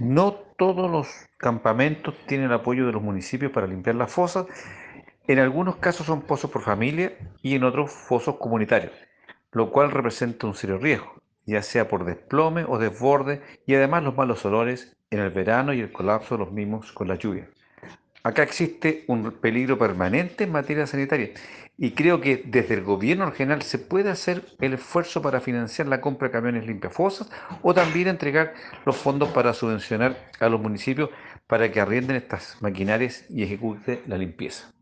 No todos los campamentos tienen el apoyo de los municipios para limpiar las fosas. En algunos casos son pozos por familia y en otros fosos comunitarios, lo cual representa un serio riesgo, ya sea por desplome o desborde y además los malos olores en el verano y el colapso de los mismos con la lluvia. Acá existe un peligro permanente en materia sanitaria y creo que desde el gobierno regional se puede hacer el esfuerzo para financiar la compra de camiones limpiafosas o también entregar los fondos para subvencionar a los municipios para que arrienden estas maquinarias y ejecuten la limpieza.